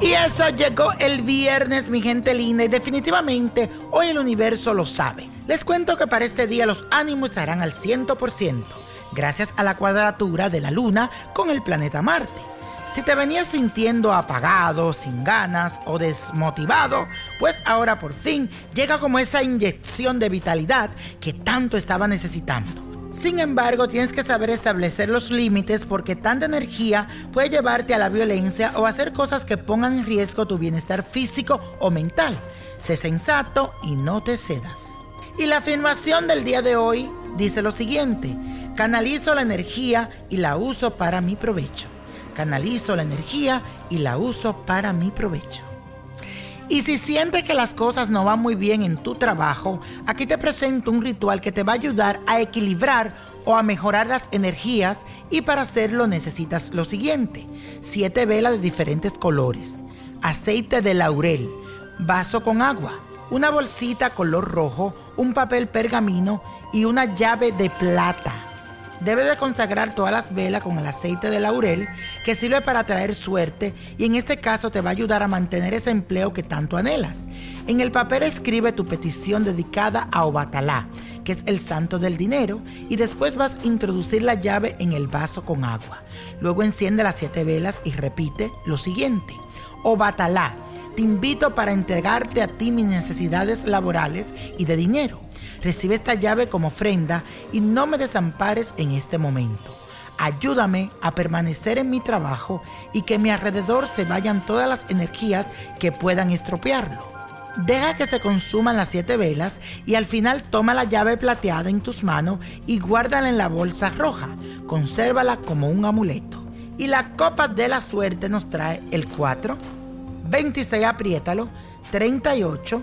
Y eso llegó el viernes, mi gente linda, y definitivamente hoy el universo lo sabe. Les cuento que para este día los ánimos estarán al 100%, gracias a la cuadratura de la luna con el planeta Marte. Si te venías sintiendo apagado, sin ganas o desmotivado, pues ahora por fin llega como esa inyección de vitalidad que tanto estaba necesitando. Sin embargo, tienes que saber establecer los límites porque tanta energía puede llevarte a la violencia o hacer cosas que pongan en riesgo tu bienestar físico o mental. Sé sensato y no te cedas. Y la afirmación del día de hoy dice lo siguiente, canalizo la energía y la uso para mi provecho. Canalizo la energía y la uso para mi provecho. Y si sientes que las cosas no van muy bien en tu trabajo, aquí te presento un ritual que te va a ayudar a equilibrar o a mejorar las energías y para hacerlo necesitas lo siguiente. Siete velas de diferentes colores, aceite de laurel, vaso con agua, una bolsita color rojo, un papel pergamino y una llave de plata. Debes de consagrar todas las velas con el aceite de laurel que sirve para traer suerte y en este caso te va a ayudar a mantener ese empleo que tanto anhelas. En el papel escribe tu petición dedicada a Obatalá, que es el santo del dinero, y después vas a introducir la llave en el vaso con agua. Luego enciende las siete velas y repite lo siguiente. Obatalá, te invito para entregarte a ti mis necesidades laborales y de dinero. Recibe esta llave como ofrenda y no me desampares en este momento. Ayúdame a permanecer en mi trabajo y que a mi alrededor se vayan todas las energías que puedan estropearlo. Deja que se consuman las siete velas y al final toma la llave plateada en tus manos y guárdala en la bolsa roja. Consérvala como un amuleto. Y la copa de la suerte nos trae el 4, 26, apriétalo, 38,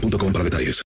boostmobile.com para detalles.